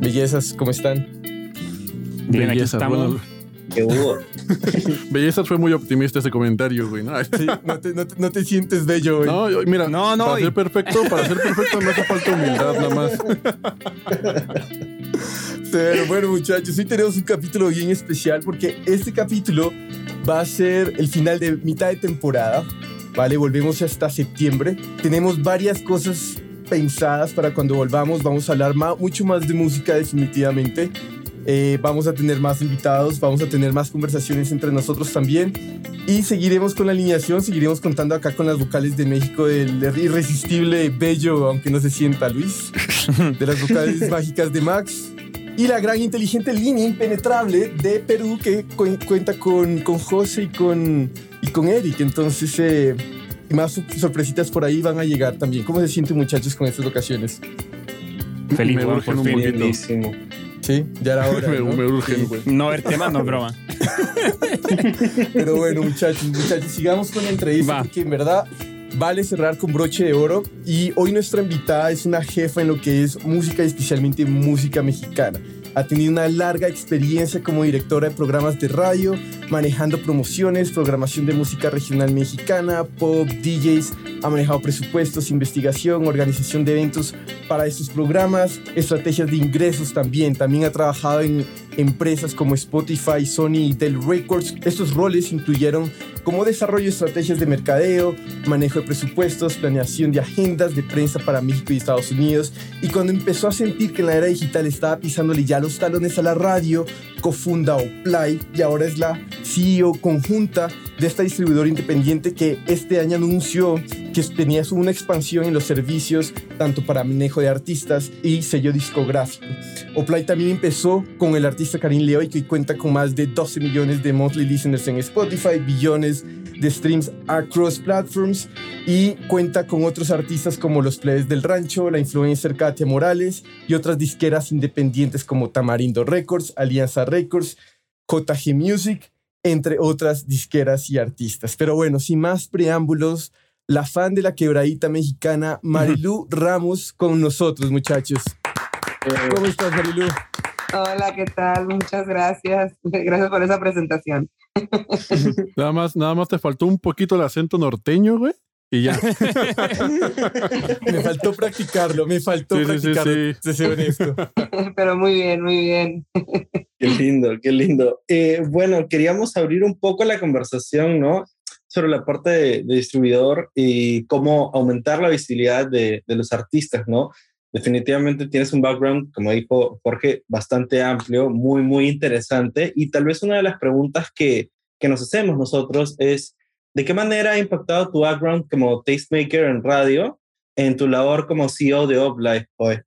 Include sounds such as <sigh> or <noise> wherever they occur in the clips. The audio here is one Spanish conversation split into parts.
Bellezas, ¿cómo están? Bien, aquí estamos. ¿Qué hubo? <laughs> Bellezas fue muy optimista ese comentario, güey. ¿no? Sí, no, te, no, te, no te sientes bello, güey. No, mira, No, no, para y- ser perfecto, para ser perfecto no hace falta humildad nada más. <laughs> Pero bueno, muchachos, hoy tenemos un capítulo bien especial porque este capítulo va a ser el final de mitad de temporada. Vale, volvemos hasta septiembre. Tenemos varias cosas pensadas para cuando volvamos. Vamos a hablar ma- mucho más de música definitivamente. Eh, vamos a tener más invitados, vamos a tener más conversaciones entre nosotros también. Y seguiremos con la alineación, seguiremos contando acá con las vocales de México del irresistible Bello, aunque no se sienta Luis, de las vocales <laughs> mágicas de Max. Y la gran inteligente línea impenetrable de Perú que cu- cuenta con, con José y con, y con Eric. Entonces, eh, y más sor- sorpresitas por ahí van a llegar también. ¿Cómo se sienten muchachos con estas ocasiones? Feliz, me urgen por un poquito. Buenísimo. Sí, ya era hora. <laughs> me, ¿no? me urgen, Sí. güey. No ver temas, no es broma. <laughs> Pero bueno, muchachos, muchachos, sigamos con la entrevista Va. porque en verdad vale cerrar con broche de oro. Y hoy nuestra invitada es una jefa en lo que es música y especialmente música mexicana. Ha tenido una larga experiencia como directora de programas de radio, manejando promociones, programación de música regional mexicana, pop, DJs, ha manejado presupuestos, investigación, organización de eventos para estos programas, estrategias de ingresos también. También ha trabajado en empresas como Spotify, Sony y Dell Records. Estos roles incluyeron como desarrollo de estrategias de mercadeo, manejo de presupuestos, planeación de agendas de prensa para México y Estados Unidos. Y cuando empezó a sentir que en la era digital estaba pisándole ya los talones a la radio, cofunda Oplay y ahora es la CEO conjunta de esta distribuidora independiente que este año anunció que tenía una expansión en los servicios tanto para manejo de artistas y sello discográfico. Oplay también empezó con el artista Karim Leoy que cuenta con más de 12 millones de monthly listeners en Spotify, billones de streams across platforms y cuenta con otros artistas como los Plebes del Rancho, la influencer Katia Morales y otras disqueras independientes como Tamarindo Records, Alianza Records, JG Music, entre otras disqueras y artistas. Pero bueno, sin más preámbulos, la fan de la quebradita mexicana, Marilu <laughs> Ramos, con nosotros, muchachos. ¿Cómo estás, Marilu? Hola, ¿qué tal? Muchas gracias. <laughs> Gracias por esa presentación. <laughs> Nada más, nada más te faltó un poquito el acento norteño, güey. Y ya. <laughs> Me faltó practicarlo, me faltó Sí, sí, sí, practicarlo, sí. soy honesto. Pero muy bien, muy bien. Qué lindo, qué lindo. Eh, bueno, queríamos abrir un poco la conversación, ¿no? Sobre la parte de, de distribuidor y cómo aumentar la visibilidad de, de los artistas, ¿no? Definitivamente tienes un background, como dijo Jorge, bastante amplio, muy, muy interesante. Y tal vez una de las preguntas que, que nos hacemos nosotros es, ¿de qué manera ha impactado tu background como tastemaker en radio en tu labor como CEO de Uplife hoy?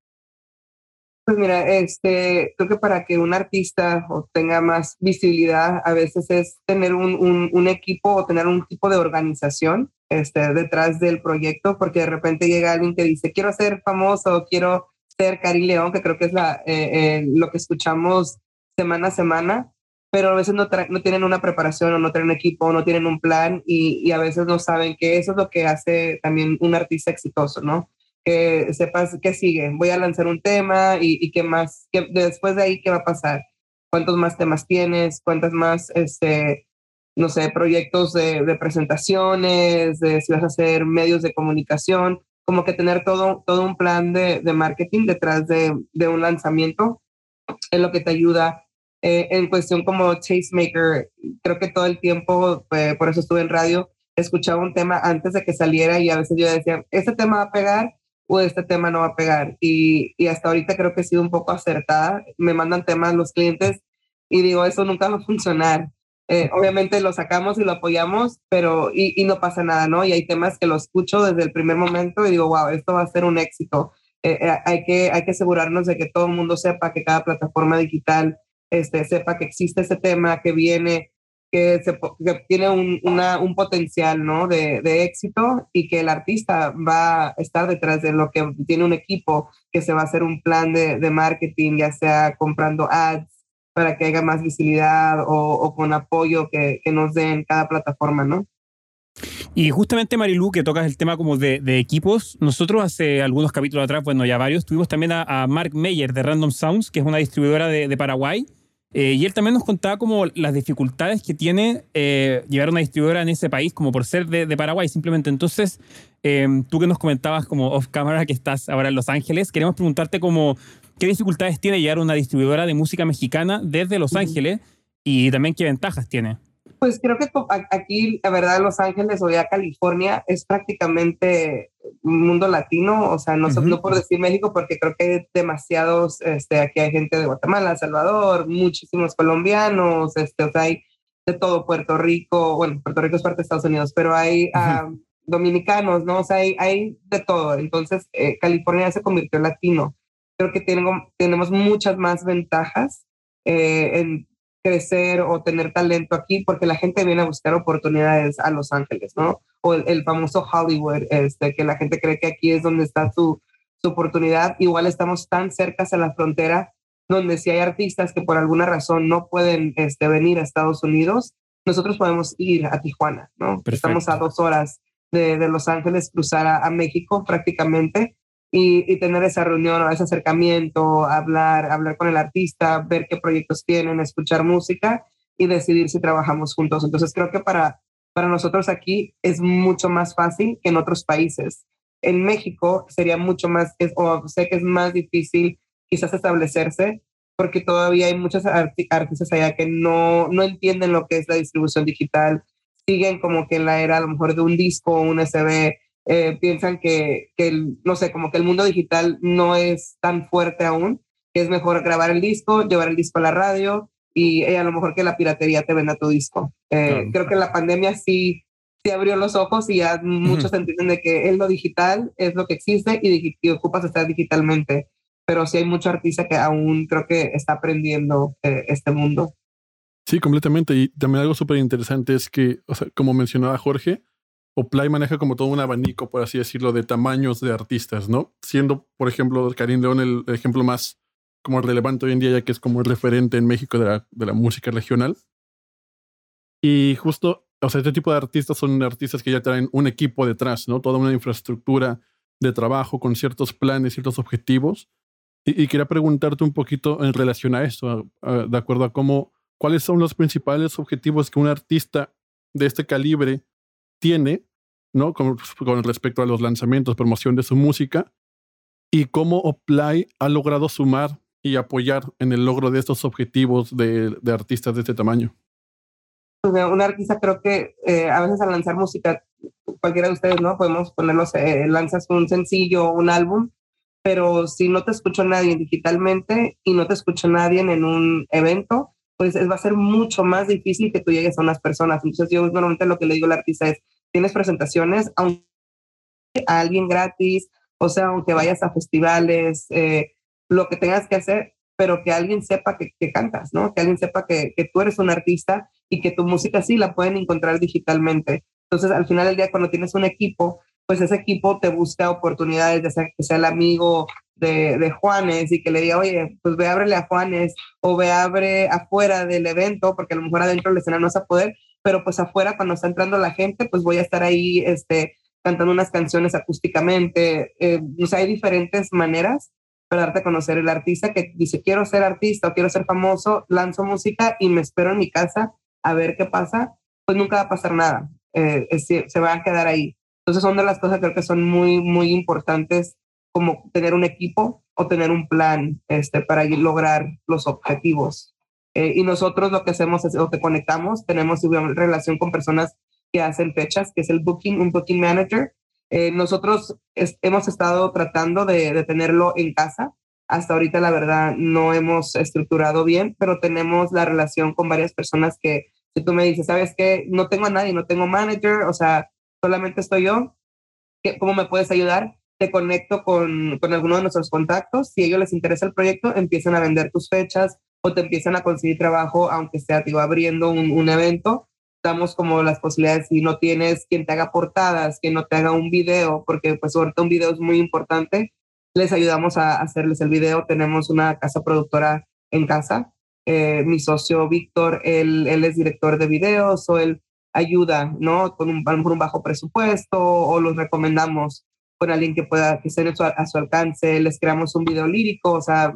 Pues mira, este, creo que para que un artista obtenga más visibilidad, a veces es tener un, equipo o tener un tipo de organización este, detrás del proyecto, porque de repente llega alguien que dice, quiero ser famoso, quiero ser Cari León, que creo que es eh, eh, lo que escuchamos semana a semana, pero a veces no tienen una preparación o no tienen equipo o no tienen un plan y, y a veces no saben que eso es lo que hace también un artista exitoso, ¿no? Que sepas qué sigue. Voy a lanzar un tema y, qué más, después de ahí, ¿qué va a pasar? ¿Cuántos más temas tienes? ¿Cuántas más, este, no sé, proyectos de, presentaciones? De si vas a hacer medios de comunicación, como que tener todo, todo un plan de, marketing detrás de, de un lanzamiento es lo que te ayuda eh, en cuestión como tastemaker. Creo que todo el tiempo, eh, por eso estuve en radio, escuchaba un tema antes de que saliera y a veces yo decía, este tema va a pegar o este tema no va a pegar. Y, y hasta ahorita creo que he sido un poco acertada. Me mandan temas los clientes y digo, eso nunca va a funcionar. Eh, obviamente lo sacamos y lo apoyamos, pero y, y, no pasa nada, ¿no? Y hay temas que lo escucho desde el primer momento y digo, wow, esto va a ser un éxito. Eh, eh, hay, que, hay que asegurarnos de que todo el mundo sepa que cada plataforma digital este, sepa que existe ese tema, que viene, que, se, que tiene un, un potencial ¿no? de, de, éxito y que el artista va a estar detrás de lo que tiene un equipo que se va a hacer un plan de, de marketing, ya sea comprando ads para que haya más visibilidad o, con apoyo que, que, nos den cada plataforma, ¿no? Y justamente Marilu, que tocas el tema como de, de, equipos, nosotros hace algunos capítulos atrás, bueno, ya varios, tuvimos también a, a Mark Meyer de Random Sounds, que es una distribuidora de, de Paraguay, eh, y él también nos contaba como las dificultades que tiene eh, llevar una distribuidora en ese país, como por ser de, de Paraguay simplemente. Entonces, eh, tú que nos comentabas como off camera que estás ahora en Los Ángeles, queremos preguntarte como qué dificultades tiene llevar una distribuidora de música mexicana desde Los Ángeles y también qué ventajas tiene. Pues creo que aquí, la verdad, Los Ángeles o ya California es prácticamente un mundo latino, o sea, no, uh -huh. no por decir México, porque creo que hay demasiados, este, aquí hay gente de Guatemala, Salvador, muchísimos colombianos, este, o sea, hay de todo, Puerto Rico, bueno, Puerto Rico es parte de Estados Unidos, pero hay uh -huh. um, dominicanos, ¿no? O sea, hay, hay de todo. Entonces, eh, California se convirtió en latino. Creo que tengo, tenemos muchas más ventajas eh, en crecer o tener talento aquí porque la gente viene a buscar oportunidades a Los Ángeles, ¿no? O el, el, famoso Hollywood, este, que la gente cree que aquí es donde está su, su oportunidad. Igual estamos tan cerca a la frontera donde si hay artistas que por alguna razón no pueden este, venir a Estados Unidos, nosotros podemos ir a Tijuana, ¿no? Perfecto. Estamos a dos horas de, de Los Ángeles, cruzar a, a México prácticamente y, tener esa reunión, ese acercamiento, hablar, hablar con el artista, ver qué proyectos tienen, escuchar música y decidir si trabajamos juntos. Entonces creo que para, para nosotros aquí es mucho más fácil que en otros países. En México sería mucho más, o sé que es más difícil quizás establecerse porque todavía hay muchos arti artistas allá que no, no entienden lo que es la distribución digital, siguen como que en la era a lo mejor de un disco, un SB, eh, piensan que, que el, no sé, como que el mundo digital no es tan fuerte aún, que es mejor grabar el disco, llevar el disco a la radio y eh, a lo mejor que la piratería te venda tu disco. Eh, claro. Creo que la pandemia sí, sí abrió los ojos y ya muchos entienden de que es lo digital, es lo que existe y, y ocupas estar digitalmente. Pero sí hay mucho artista que aún creo que está aprendiendo eh, este mundo. Sí, completamente. Y también algo súper interesante es que, o sea, como mencionaba Jorge, Oplay maneja como todo un abanico, por así decirlo, de tamaños de artistas, ¿no? Siendo, por ejemplo, Karim León el, ejemplo más como relevante hoy en día, ya que es como el referente en México de la, de la música regional. Y justo, o sea, este tipo de artistas son artistas que ya traen un equipo detrás, ¿no? Toda una infraestructura de trabajo con ciertos planes, ciertos objetivos. Y, y quería preguntarte un poquito en relación a a, de acuerdo a cómo, cuáles son los principales objetivos que un artista de este calibre tiene, ¿no? Con, con, respecto a los lanzamientos, promoción de su música, y cómo Oplay ha logrado sumar y apoyar en el logro de estos objetivos de, de artistas de este tamaño. Pues, un artista creo que eh, a veces al lanzar música, cualquiera de ustedes, ¿no? Podemos ponerlos, eh, lanzas un sencillo, un álbum, pero si no te escucha nadie digitalmente y no te escucha nadie en un evento, pues va a ser mucho más difícil que tú llegues a unas personas. Entonces yo normalmente lo que le digo al artista es, tienes presentaciones, aunque a alguien gratis, o sea, aunque vayas a festivales, eh, lo que tengas que hacer, pero que alguien sepa que, que cantas, ¿no? Que alguien sepa que, que, tú eres un artista y que tu música sí la pueden encontrar digitalmente. Entonces, al final del día, cuando tienes un equipo, pues ese equipo te busca oportunidades, ya sea que sea el amigo de, de, Juanes y que le diga, oye, pues ve, ábrele a Juanes o ve, abre afuera del evento, porque a lo mejor adentro del escenario no vas a poder, pero pues afuera cuando está entrando la gente, pues voy a estar ahí este, cantando unas canciones acústicamente. Eh, hay diferentes maneras para darte a conocer el artista que dice, quiero ser artista o quiero ser famoso, lanzo música y me espero en mi casa a ver qué pasa, pues nunca va a pasar nada, eh, se va a quedar ahí. Entonces son de las cosas que creo que son muy, muy importantes como tener un equipo o tener un plan este, para lograr los objetivos. Eh, y nosotros lo que hacemos es, o te conectamos, tenemos digamos, relación con personas que hacen fechas, que es el booking, un booking manager. Eh, nosotros hemos estado tratando de, de, tenerlo en casa. Hasta ahorita, la verdad, no hemos estructurado bien, pero tenemos la relación con varias personas que, si tú me dices, ¿sabes qué? No tengo a nadie, no tengo manager, o sea, solamente estoy yo, ¿cómo me puedes ayudar? Te conecto con, con alguno de nuestros contactos. Si a ellos les interesa el proyecto, empiezan a vender tus fechas o te empiezan a conseguir trabajo, aunque sea, digo, abriendo un, un evento damos como las posibilidades si no tienes quien te haga portadas, quien no te haga un video, porque pues ahorita un video es muy importante, les ayudamos a hacerles el video. Tenemos una casa productora en casa. Eh, mi socio Víctor, él, él, es director de videos o él ayuda, ¿no? Con un, a lo mejor un bajo presupuesto o los recomendamos con alguien que pueda, que esté a su alcance, les creamos un video lírico, o sea,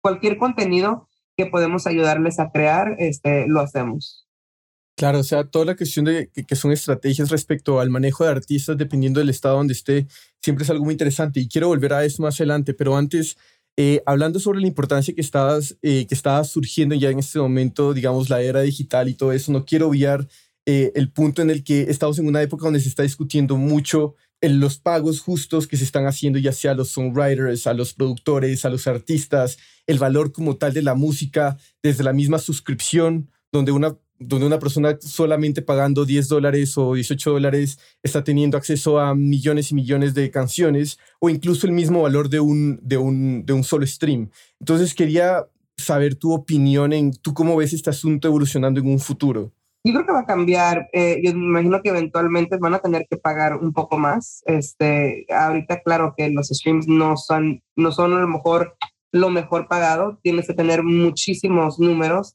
cualquier contenido que podemos ayudarles a crear, este, lo hacemos. Claro, o sea, toda la cuestión de que, son estrategias respecto al manejo de artistas, dependiendo del estado donde esté, siempre es algo muy interesante. Y quiero volver a eso más adelante, pero antes, eh, hablando sobre la importancia que estabas, eh, que estaba surgiendo ya en este momento, digamos, la era digital y todo eso, no quiero obviar eh, el punto en el que estamos en una época donde se está discutiendo mucho los pagos justos que se están haciendo ya sea a los songwriters, a los productores, a los artistas, el valor como tal de la música desde la misma suscripción, donde una, donde una persona solamente pagando 10 dólares o 18 dólares está teniendo acceso a millones y millones de canciones o incluso el mismo valor de un, de un, de un solo stream. Entonces quería saber tu opinión en tú cómo ves este asunto evolucionando en un futuro. Yo creo que va a cambiar. Eh, yo me imagino que eventualmente van a tener que pagar un poco más. Este, ahorita, claro que los streams no son, no son a lo mejor lo mejor pagado. Tienes que tener muchísimos números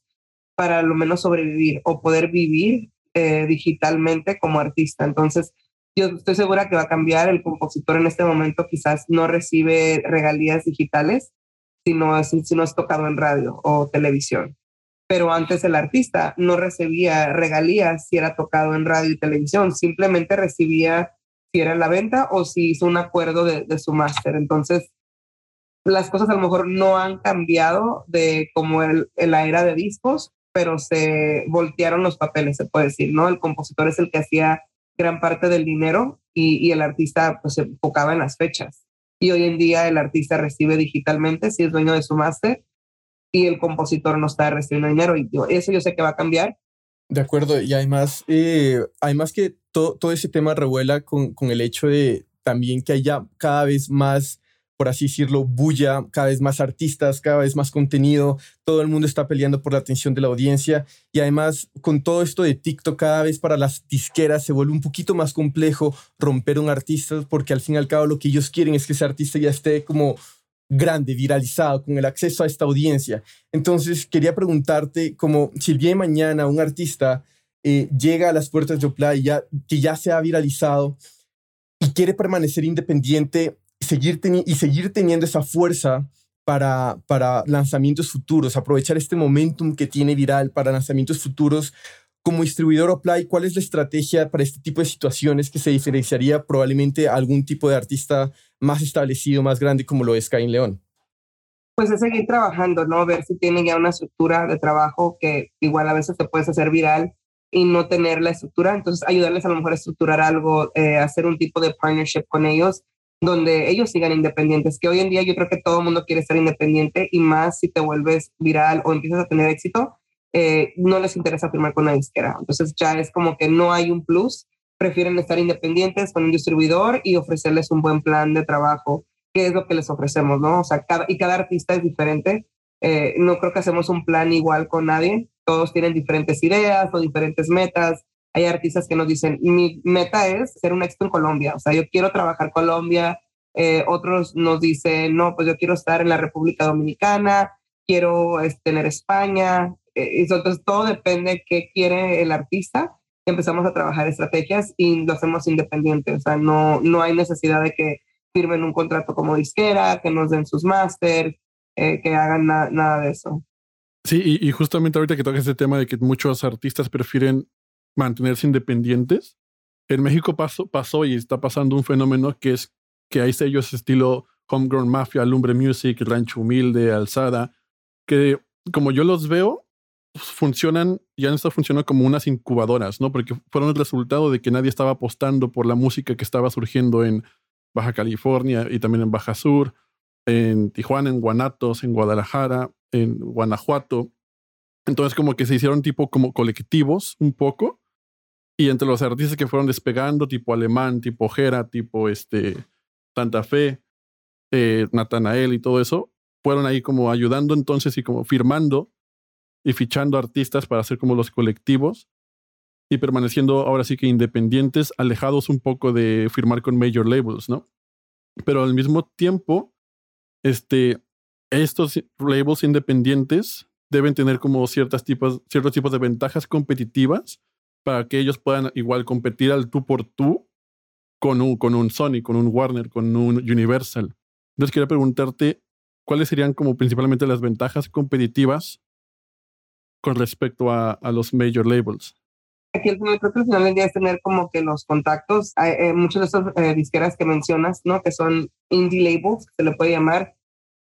para lo menos sobrevivir o poder vivir eh, digitalmente como artista. Entonces, yo estoy segura que va a cambiar. El compositor en este momento quizás no recibe regalías digitales, sino, si no es tocado en radio o televisión pero antes el artista no recibía regalías si era tocado en radio y televisión, simplemente recibía si era la venta o si hizo un acuerdo de, su máster. Entonces, las cosas a lo mejor no han cambiado de como el, la era de discos, pero se voltearon los papeles, se puede decir, ¿no? El compositor es el que hacía gran parte del dinero y, y el artista pues se enfocaba en las fechas. Y hoy en día el artista recibe digitalmente si es dueño de su máster y el compositor no está recibiendo dinero. Y eso yo sé que va a cambiar. De acuerdo, y además, eh, además que todo ese tema revuela con, con el hecho de también que haya cada vez más, por así decirlo, bulla, cada vez más artistas, cada vez más contenido, todo el mundo está peleando por la atención de la audiencia y además con todo esto de TikTok cada vez para las disqueras se vuelve un poquito más complejo romper un artista porque al fin y al cabo lo que ellos quieren es que ese artista ya esté como grande, viralizado, con el acceso a esta audiencia. Entonces, quería preguntarte, como si el día de mañana un artista eh, llega a las puertas de Opla ya, que ya se ha viralizado y quiere permanecer independiente seguir y seguir teniendo esa fuerza para, para lanzamientos futuros, aprovechar este momentum que tiene viral para lanzamientos futuros, como distribuidor Oply, ¿cuál es la estrategia para este tipo de situaciones que se diferenciaría probablemente a algún tipo de artista más establecido, más grande como lo es Caín León? Pues es seguir trabajando, ¿no? Ver si tienen ya una estructura de trabajo que igual a veces te puedes hacer viral y no tener la estructura. Entonces, ayudarles a lo mejor a estructurar algo, eh, hacer un tipo de partnership con ellos donde ellos sigan independientes, que hoy en día yo creo que todo el mundo quiere ser independiente y más si te vuelves viral o empiezas a tener éxito, eh, no les interesa firmar con una disquera. Entonces ya es como que no hay un plus, prefieren estar independientes con un distribuidor y ofrecerles un buen plan de trabajo, que es lo que les ofrecemos, ¿no? O sea, cada, y cada artista es diferente. Eh, no creo que hacemos un plan igual con nadie. Todos tienen diferentes ideas o diferentes metas. Hay artistas que nos dicen, mi meta es ser un éxito en Colombia. O sea, yo quiero trabajar Colombia. Eh, otros nos dicen, no, pues yo quiero estar en la República Dominicana, quiero este, tener España, eh, entonces todo depende de qué quiere el artista. Empezamos a trabajar estrategias y lo hacemos independiente. O sea, no, no hay necesidad de que firmen un contrato como disquera, que nos den sus máster, eh, que hagan nada de eso. Sí, y, justamente ahorita que tocas este tema de que muchos artistas prefieren mantenerse independientes, en México pasó, pasó y está pasando un fenómeno que es que hay sellos estilo Homegrown Mafia, Lumbre Music, Rancho Humilde, Alzada, que como yo los veo, funcionan, ya han estado funcionando como unas incubadoras, ¿no? Porque fueron el resultado de que nadie estaba apostando por la música que estaba surgiendo en Baja California y también en Baja Sur, en Tijuana, en Guanatos, en Guadalajara, en Guanajuato. Entonces como que se hicieron tipo como colectivos un poco. Y entre los artistas que fueron despegando, tipo Alemán, tipo Jera, tipo este, Santa Fe, eh, Natanael y todo eso, fueron ahí como ayudando entonces y como firmando y fichando artistas para hacer como los colectivos y permaneciendo ahora sí que independientes, alejados un poco de firmar con major labels, ¿no? Pero al mismo tiempo, este, estos labels independientes deben tener como ciertas tipos, ciertos tipos de ventajas competitivas para que ellos puedan igual competir al tú por tú con un, con un Sony, con un Warner, con un Universal. Entonces quería preguntarte cuáles serían como principalmente las ventajas competitivas con respecto a, a los major labels. Aquí el creo que al final del día es tener como que los contactos, eh, muchos de estos eh, disqueras que mencionas, ¿no? Que son indie labels, se le puede llamar,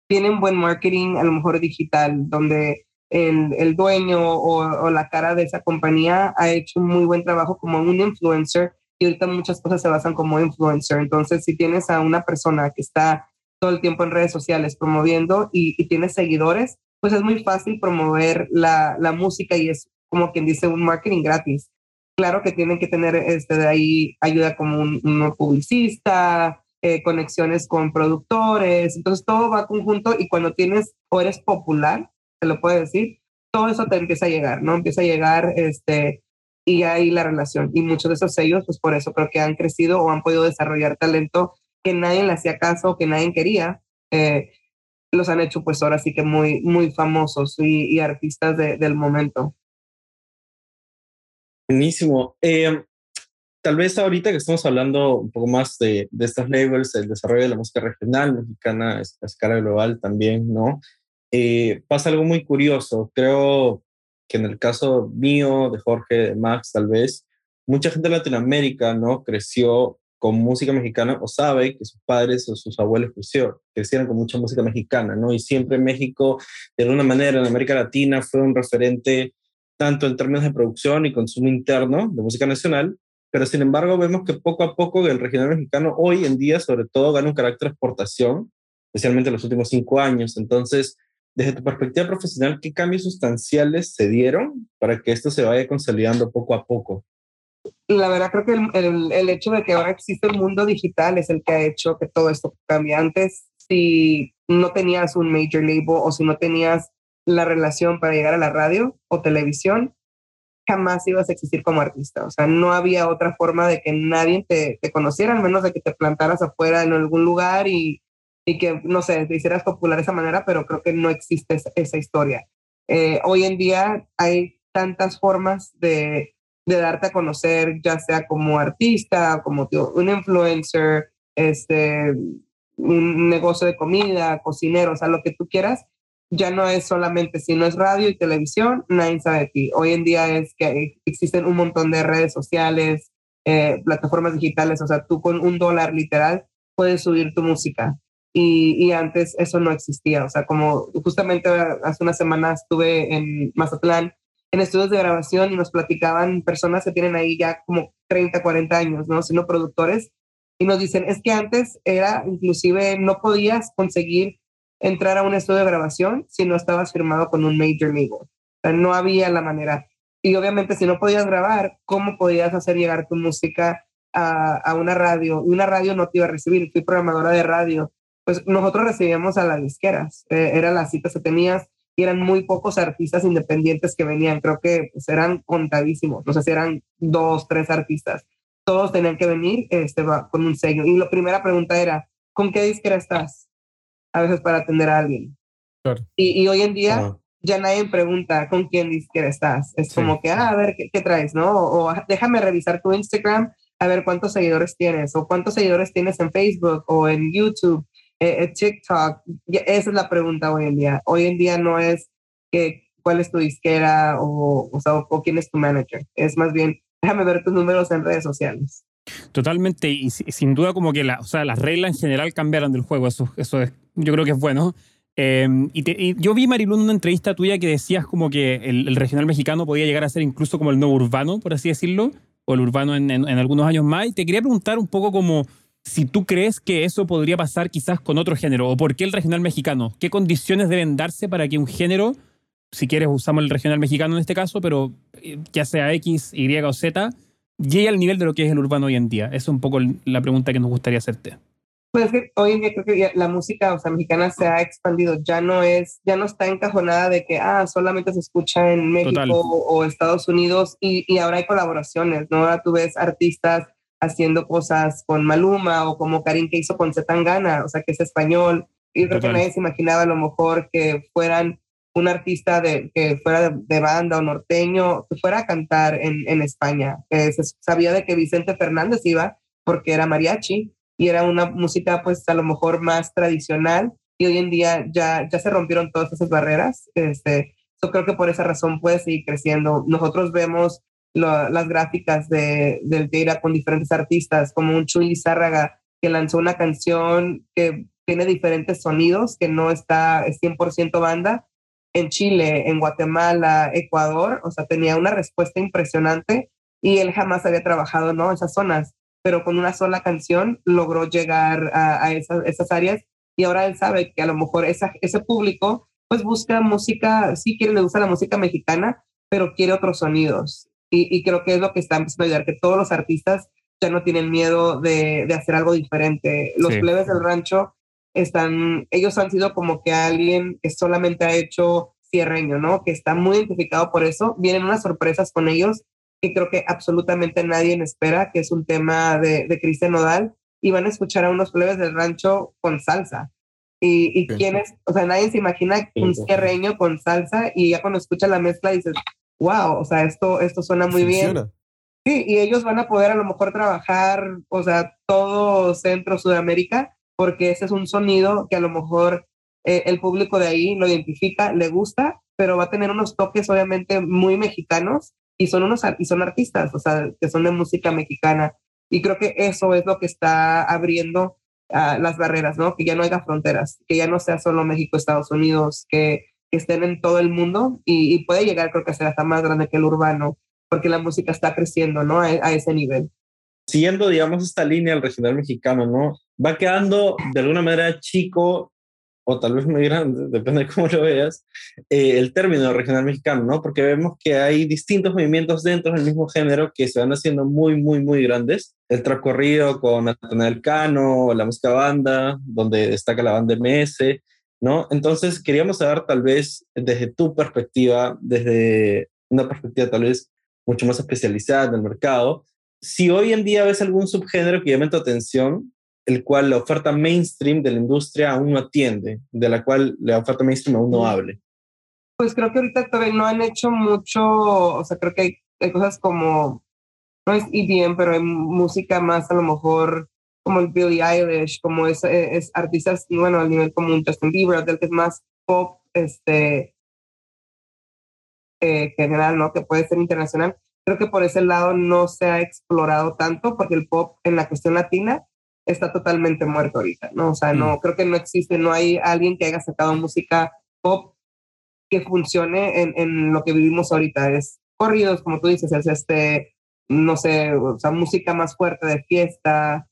tienen buen marketing, a lo mejor digital, donde el, el dueño o, o, la cara de esa compañía ha hecho un muy buen trabajo como un influencer y ahorita muchas cosas se basan como influencer. Entonces, si tienes a una persona que está todo el tiempo en redes sociales promoviendo y, y tienes seguidores, pues es muy fácil promover la, la música y es como quien dice un marketing gratis claro que tienen que tener este, de ahí ayuda como un, publicista, eh, conexiones con productores, entonces todo va conjunto y cuando tienes o eres popular, te lo puedo decir, todo eso te empieza a llegar, ¿no? Empieza a llegar este, y ahí la relación. Y muchos de esos sellos, pues por eso creo que han crecido o han podido desarrollar talento que nadie le hacía caso, que nadie quería. Eh, los han hecho pues ahora sí que muy, muy famosos y, artistas del momento. Buenísimo. Eh, tal vez ahorita que estamos hablando un poco más de, de estos labels, el desarrollo de la música regional, mexicana a escala global también, ¿no? Eh, pasa algo muy curioso. Creo que en el caso mío, de Jorge, de Max, tal vez, mucha gente de Latinoamérica, ¿no? Creció con música mexicana o sabe que sus padres o sus abuelos creció, crecieron con mucha música mexicana, ¿no? Y siempre México, de alguna manera, en América Latina fue un referente tanto en términos de producción y consumo interno de música nacional, pero sin embargo vemos que poco a poco el regional mexicano hoy en día sobre todo gana un carácter de exportación, especialmente en los últimos cinco años. Entonces, desde tu perspectiva profesional, ¿qué cambios sustanciales se dieron para que esto se vaya consolidando poco a poco? La verdad creo que el, el, hecho de que ahora existe el mundo digital es el que ha hecho que todo esto cambie. Antes, si no tenías un major label o si no tenías la relación para llegar a la radio o televisión, jamás ibas a existir como artista. O sea, no había otra forma de que nadie te, te conociera, al menos de que te plantaras afuera en algún lugar y, y que, no sé, te hicieras popular de esa manera, pero creo que no existe esa, historia. Eh, hoy en día hay tantas formas de, de, darte a conocer, ya sea como artista, como un influencer, este, un negocio de comida, cocinero, o sea, lo que tú quieras, ya no es solamente si no es radio y televisión, nadie sabe de ti. Hoy en día es que existen un montón de redes sociales, eh, plataformas digitales, o sea, tú con un dólar literal puedes subir tu música. Y, y, antes eso no existía, o sea, como justamente hace unas semanas estuve en Mazatlán en estudios de grabación y nos platicaban personas que tienen ahí ya como 30, 40 años, ¿no? Siendo productores, y nos dicen, es que antes era, inclusive no podías conseguir entrar a un estudio de grabación si no estabas firmado con un major label. No había la manera. Y obviamente si no podías grabar, ¿cómo podías hacer llegar tu música a, a una radio? Y una radio no te iba a recibir. Fui programadora de radio. Pues nosotros recibíamos a las disqueras. Eh, eran las citas que tenías y eran muy pocos artistas independientes que venían. Creo que pues, eran contadísimos. No sé si eran dos, tres artistas. Todos tenían que venir este, con un sello. Y la primera pregunta era, ¿con qué disquera estás? a veces para atender a alguien. Y, y, hoy en día ya nadie pregunta con quién disquera estás. Es como que, ah, a ver, ¿qué, traes? ¿No? O, déjame revisar tu Instagram, a ver cuántos seguidores tienes, o cuántos seguidores tienes en Facebook o en YouTube, eh, eh TikTok. Esa es la pregunta hoy en día. Hoy en día no es que, cuál es tu disquera o, o, sea, o quién es tu manager. Es más bien, déjame ver tus números en redes sociales. Totalmente, y sin duda como que la, o sea, las reglas en general cambiaron del juego, eso, eso es, yo creo que es bueno. Em, y, yo vi, Marilu, en una entrevista tuya que decías como que el, regional mexicano podía llegar a ser incluso como el nuevo urbano, por así decirlo, o el urbano en, en, algunos años más. Y te quería preguntar un poco como si tú crees que eso podría pasar quizás con otro género, o por qué el regional mexicano, qué condiciones deben darse para que un género, si quieres usamos el regional mexicano en este caso, pero eh, ya sea X, Y o Z, llegue al nivel de lo que es el urbano hoy en día? Esa es un poco la pregunta que nos gustaría hacerte. Pues que hoy en día creo que la música o sea, mexicana se ha expandido, ya no es, ya no está encajonada de que ah, solamente se escucha en México o Estados Unidos y, y, ahora hay colaboraciones, ¿no? Ahora tú ves artistas haciendo cosas con Maluma o como Karim que hizo con Zetangana, o sea, que es español, y creo que nadie se imaginaba a lo mejor que fueran un artista de, que fuera de, banda o norteño, que fuera a cantar en, en España. se sabía de que Vicente Fernández iba porque era mariachi y era una música pues a lo mejor más tradicional y hoy en día ya, ya se rompieron todas esas barreras. Este, yo creo que por esa razón puede seguir creciendo. Nosotros vemos las gráficas de, del Teira con diferentes artistas, como un Chuy Zárraga que lanzó una canción que tiene diferentes sonidos, que no está es 100% banda, en Chile, en Guatemala, Ecuador, o sea, tenía una respuesta impresionante y él jamás había trabajado, ¿no? Esas zonas, pero con una sola canción logró llegar a, esas, esas, áreas y ahora él sabe que a lo mejor esa, ese público pues busca música, sí quiere, le gusta la música mexicana, pero quiere otros sonidos. Y, y creo que es lo que está empezando a ayudar, que todos los artistas ya no tienen miedo de, de hacer algo diferente. Los plebes del rancho están, ellos han sido como que alguien que solamente ha hecho cierreño, ¿no? Que está muy identificado por eso. Vienen unas sorpresas con ellos que creo que absolutamente nadie espera, que es un tema de, de Cristian Nodal, y van a escuchar a unos plebes del rancho con salsa. Y, y quiénes, o sea, nadie se imagina un cierreño con salsa y ya cuando escucha la mezcla dices, wow, o sea, esto, esto suena muy bien. Sí, y ellos van a poder a lo mejor trabajar, o sea, todo Centro, Sudamérica, porque ese es un sonido que a lo mejor eh, el público de ahí lo identifica, le gusta, pero va a tener unos toques obviamente muy mexicanos y son unos y son artistas, o sea, que son de música mexicana. Y creo que eso es lo que está abriendo uh, las barreras, ¿no? Que ya no haya fronteras, que ya no sea solo México, Estados Unidos, que, que estén en todo el mundo y, y, puede llegar, creo que a ser hasta más grande que el urbano, porque la música está creciendo, ¿no? A, a ese nivel. Siguiendo, digamos, esta línea del regional mexicano, ¿no? va quedando de alguna manera chico o tal vez muy grande, <laughs> depende de cómo lo veas, eh, el término regional mexicano, ¿no? Porque vemos que hay distintos movimientos dentro del mismo género que se van haciendo muy, muy, muy grandes. El trascorrido con Natanael Cano, la música banda, donde destaca la banda MS, ¿no? Entonces, queríamos saber tal vez desde tu perspectiva, desde una perspectiva tal vez mucho más especializada del mercado, si hoy en día ves algún subgénero que llame tu atención el cual la oferta mainstream de la industria aún no atiende, de la cual la oferta mainstream aún no hable? Pues creo que ahorita todavía no han hecho mucho, o sea, creo que hay, cosas como, no es EDM, pero hay música más a lo mejor como el Billie Eilish, como es, es artistas, bueno, al nivel como un Justin Bieber, del que es más pop, este, eh, general, ¿no? Que puede ser internacional. Creo que por ese lado no se ha explorado tanto, porque el pop en la cuestión latina está totalmente muerto ahorita, ¿no? O sea, no, mm. creo que no existe, no hay alguien que haya sacado música pop que funcione en, en lo que vivimos ahorita. Es corridos, como tú dices, es este, no sé, o sea, música más fuerte de fiesta,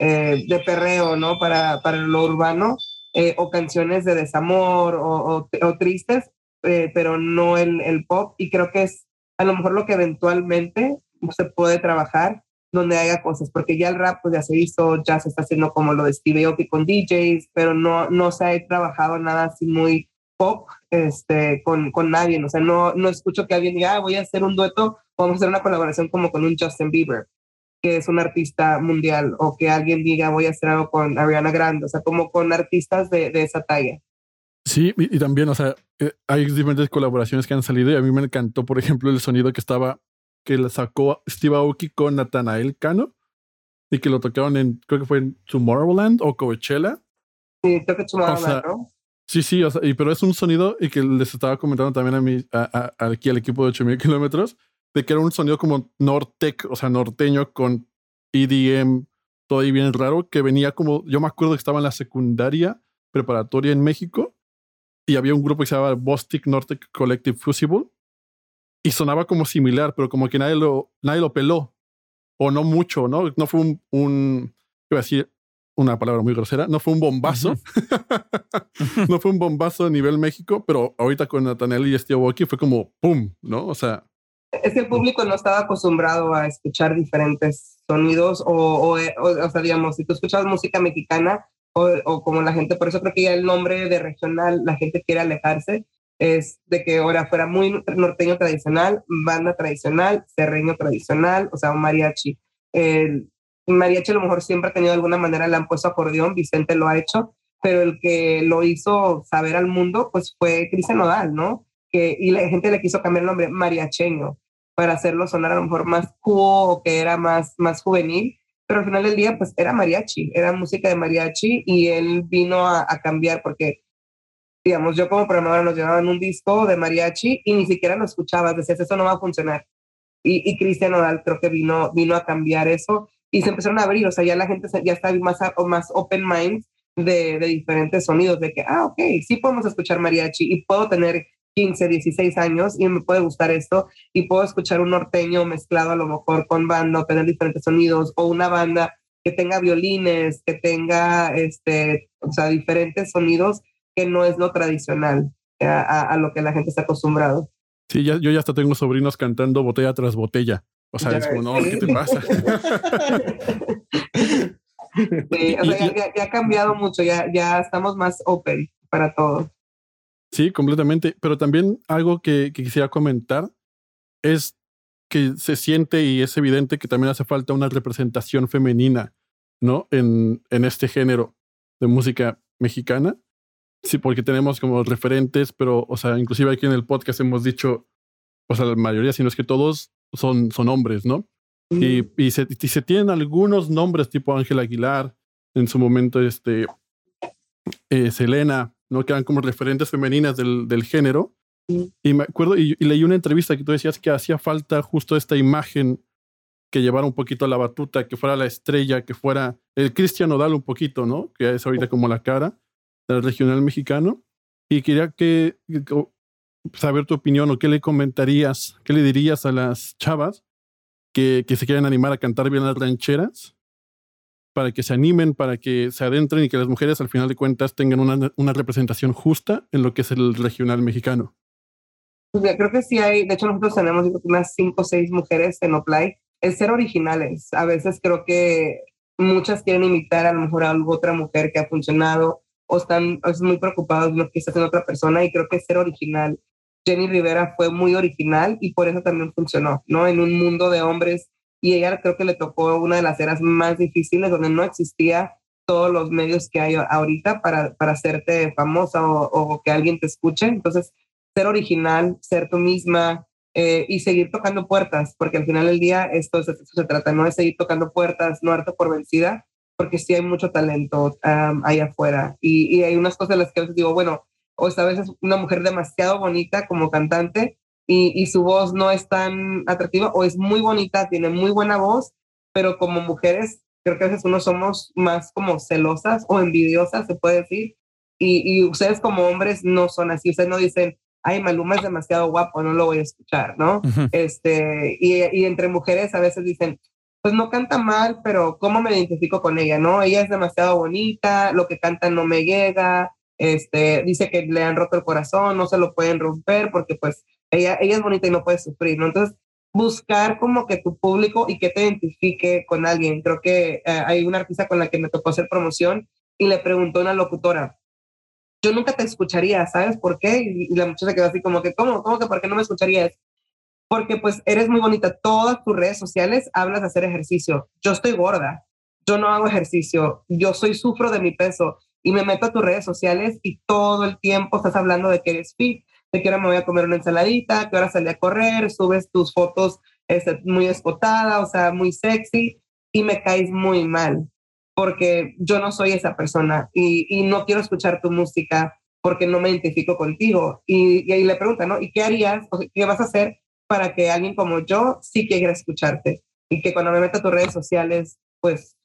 eh, de perreo, ¿no? Para, para lo urbano, eh, o canciones de desamor o, o, tristes, eh, pero no el, el pop. Y creo que es a lo mejor lo que eventualmente se puede trabajar donde haya cosas, porque ya el rap pues ya se hizo, ya se está haciendo como lo de Steve Aoki con DJs, pero no, no se ha trabajado nada así muy pop este, con, con nadie, o sea, no, no escucho que alguien diga, ah, voy a hacer un dueto, vamos a hacer una colaboración como con un Justin Bieber, que es un artista mundial, o que alguien diga, voy a hacer algo con Ariana Grande, o sea, como con artistas de, de esa talla. Sí, y, y, también, o sea, eh, hay diferentes colaboraciones que han salido y a mí me encantó, por ejemplo, el sonido que estaba que la sacó Steve Aoki con Nathanael Cano y que lo tocaron en, creo que fue en Tomorrowland o Coachella. Sí, creo que Tomorrowland, ¿no? Sí, sí, o sea, y, pero es un sonido y que les estaba comentando también a mí, a, aquí al equipo de 8000 kilómetros, de que era un sonido como Nortec, o sea, norteño con EDM, todo ahí bien raro, que venía como, yo me acuerdo que estaba en la secundaria preparatoria en México y había un grupo que se llamaba Bostic Nortec Collective Fusible y sonaba como similar, pero como que nadie lo, nadie lo peló. O no mucho, ¿no? No fue un, un iba a decir una palabra muy grosera, no fue un bombazo. <laughs> no fue un bombazo a nivel México, pero ahorita con Nathaniel y Steve Aoki fue como ¡pum! ¿No? O sea. Es que el público no estaba acostumbrado a escuchar diferentes sonidos o, o, o, sea, digamos, si tú escuchas música mexicana o, o, como la gente, por eso creo que ya el nombre de regional, la gente quiere alejarse es de que ahora fuera muy norteño tradicional, banda tradicional, serreño tradicional, o sea, un mariachi. El mariachi a lo mejor siempre ha tenido de alguna manera, le han puesto acordeón, Vicente lo ha hecho, pero el que lo hizo saber al mundo, pues fue Cristian Nodal, ¿no? Que, y la gente le quiso cambiar el nombre, mariacheño, para hacerlo sonar a lo mejor más cool o que era más, más juvenil, pero al final del día, pues era mariachi, era música de mariachi y él vino a, a cambiar porque digamos, yo como programadora nos llevaban un disco de mariachi y ni siquiera lo escuchabas, decías, eso no va a funcionar. Y, y Cristian Nodal creo que vino, vino a cambiar eso y se empezaron a abrir, o sea, ya la gente ya está más, más open mind de, de, diferentes sonidos, de que, ah, ok, sí podemos escuchar mariachi y puedo tener 15, 16 años y me puede gustar esto y puedo escuchar un norteño mezclado a lo mejor con banda o tener diferentes sonidos o una banda que tenga violines, que tenga, este, o sea, diferentes sonidos que no es lo tradicional a, a lo que la gente está acostumbrado. Sí, ya, yo ya hasta tengo sobrinos cantando botella tras botella. O sea, ya es como, no, ¿qué te pasa? <laughs> <laughs> sí, o sea, ya, ya, ha cambiado mucho, ya, ya estamos más open para todo. Sí, completamente. Pero también algo que, que, quisiera comentar es que se siente y es evidente que también hace falta una representación femenina, ¿no? En, en este género de música mexicana. Sí, porque tenemos como referentes, pero, o sea, inclusive aquí en el podcast hemos dicho, o sea, la mayoría, si no es que todos, son, son hombres, ¿no? Y, y, se, y se tienen algunos nombres tipo Ángel Aguilar, en su momento, este, eh, Selena, ¿no? Que eran como referentes femeninas del, del género. Y me acuerdo, y, y, leí una entrevista que tú decías que hacía falta justo esta imagen que llevara un poquito a la batuta, que fuera la estrella, que fuera el Cristian Odal un poquito, ¿no? Que es ahorita como la cara del regional mexicano. Y quería que, saber tu opinión o qué le comentarías, qué le dirías a las chavas que, que se quieren animar a cantar bien las rancheras para que se animen, para que se adentren y que las mujeres al final de cuentas tengan una, una representación justa en lo que es el regional mexicano. Pues creo que sí hay, de hecho nosotros tenemos unas cinco o seis mujeres en Oplay, es ser originales. A veces creo que muchas quieren imitar a lo mejor a otra mujer que ha funcionado o están es muy preocupados de lo que está haciendo otra persona y creo que ser original. Jenny Rivera fue muy original y por eso también funcionó, ¿no? En un mundo de hombres y ella creo que le tocó una de las eras más difíciles donde no existía todos los medios que hay ahorita para, para hacerte famosa o, que alguien te escuche. Entonces, ser original, ser tú misma eh, y seguir tocando puertas, porque al final del día esto, esto se trata, no es seguir tocando puertas, no darte por vencida, porque sí hay mucho talento um, ahí afuera. Y, hay unas cosas de las que a veces digo, bueno, o esta vez es una mujer demasiado bonita como cantante, y, y, su voz no es tan atractiva o es muy bonita, tiene muy buena voz, pero como mujeres creo que a veces uno somos más como celosas o envidiosas, se puede decir, y, y ustedes como hombres no son así, ustedes no dicen, ay, Maluma es demasiado guapo, no lo voy a escuchar, ¿no? Uh -huh. este, y, y, entre mujeres a veces dicen, pues no canta mal, pero ¿cómo me identifico con ella, no? Ella es demasiado bonita, lo que canta no me llega, este, dice que le han roto el corazón, no se lo pueden romper porque pues ella, ella es bonita y no puede sufrir, ¿no? Entonces, buscar como que tu público y que te identifique con alguien. Creo que eh, hay una artista con la que me tocó hacer promoción y le preguntó a una locutora, yo nunca te escucharía, ¿sabes por qué? Y, y la muchacha quedó así como que, ¿cómo? ¿Cómo que por qué no me escucharías? Porque pues eres muy bonita, todas tus redes sociales hablas de hacer ejercicio. Yo estoy gorda, yo no hago ejercicio, yo soy sufro de mi peso y me meto a tus redes sociales y todo el tiempo estás hablando de que eres fit, de que ahora me voy a comer una ensaladita, que ahora salí a correr, subes tus fotos este, muy escotada, o sea, muy sexy, y me caes muy mal, porque yo no soy esa persona y, y no quiero escuchar tu música porque no me identifico contigo. Y, y ahí le pregunta, ¿no? ¿Y qué harías? O ¿Qué vas a hacer para que alguien como yo sí quiera escucharte? Y que cuando me meta a tus redes sociales, pues,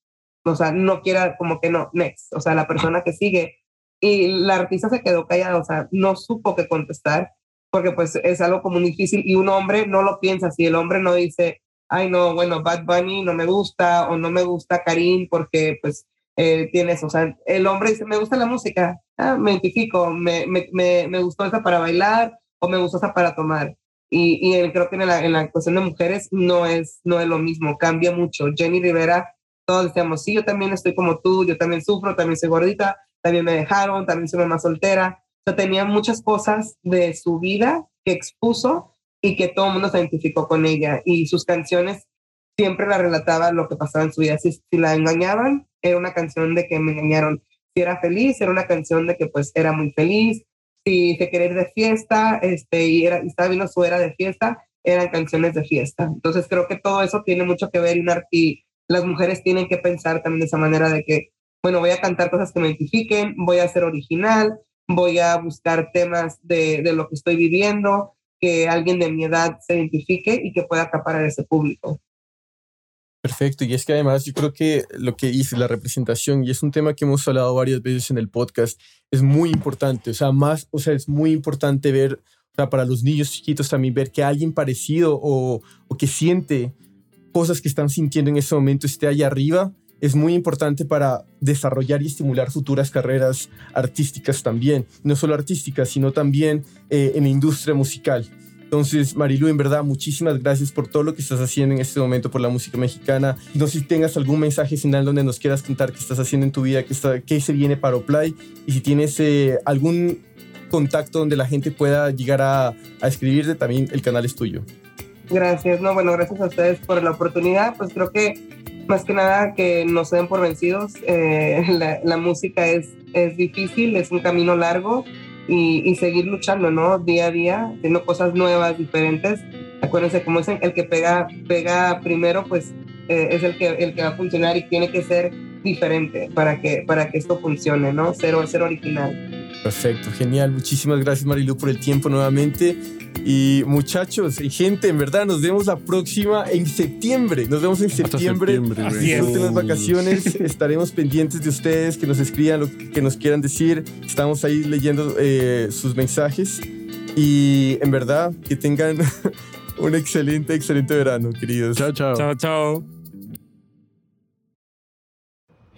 o sea, no quiera como que no, next, o sea, la persona que sigue y la artista se quedó callada, o sea, no supo qué contestar, porque pues es algo como difícil y un hombre no lo piensa así, el hombre no dice, ay no, bueno, Bad Bunny no me gusta o no me gusta Karim porque pues eh, tienes, o sea, el hombre dice, me gusta la música, ah, me identifico, me, me, me, me, gustó esa para bailar o me gustó esa para tomar. Y, y creo que en la, en la cuestión de mujeres no es, no es lo mismo, cambia mucho. Jenny Rivera, todos decíamos, sí, yo también estoy como tú, yo también sufro, también soy gordita, también me dejaron, también soy mamá soltera. O sea, tenía muchas cosas de su vida que expuso y que todo el mundo se identificó con ella. Y sus canciones siempre la relataba lo que pasaba en su vida. Si, si la engañaban, era una canción de que me engañaron. si era feliz, era una canción de que pues era muy feliz, si se quería ir de fiesta este, y, era, y estaba viendo su era de fiesta, eran canciones de fiesta. Entonces creo que todo eso tiene mucho que ver y, y las mujeres tienen que pensar también de esa manera de que, bueno, voy a cantar cosas que me identifiquen, voy a ser original, voy a buscar temas de, de lo que estoy viviendo, que alguien de mi edad se identifique y que pueda acaparar ese público. Perfecto, y es que además yo creo que lo que dice la representación, y es un tema que hemos hablado varias veces en el podcast, es muy importante, o sea, más, o sea, es muy importante ver, o sea, para los niños chiquitos también ver que alguien parecido o, o que siente cosas que están sintiendo en ese momento esté ahí arriba, es muy importante para desarrollar y estimular futuras carreras artísticas también, no solo artísticas, sino también eh, en la industria musical. Entonces, Marilu, en verdad, muchísimas gracias por todo lo que estás haciendo en este momento por la música mexicana. No sé si tengas algún mensaje final donde nos quieras contar qué estás haciendo en tu vida, qué, está, qué se viene para Oplay y si tienes eh, algún contacto donde la gente pueda llegar a, a escribirte, también el canal es tuyo. Gracias, no, bueno, gracias a ustedes por la oportunidad. Pues creo que más que nada que no se den por vencidos. Eh, <laughs> la, la, música es, es difícil, es un camino largo y, seguir luchando, ¿no? Día a día, haciendo cosas nuevas, diferentes. Acuérdense, como dicen, el que pega, pega primero, pues eh, es el que, el que va a funcionar y tiene que ser diferente para que, para que esto funcione, ¿no? Cero, ser original. Perfecto, genial. Muchísimas gracias Marilu por el tiempo nuevamente. Y muchachos y gente, en verdad, nos vemos la próxima en septiembre. Nos vemos en septiembre. es. las vacaciones. <laughs> Estaremos pendientes de ustedes, que nos escriban lo que nos quieran decir. Estamos ahí leyendo eh, sus mensajes. Y en verdad, que tengan <laughs> un excelente, excelente verano, queridos. Chao, chao. Chao, chao.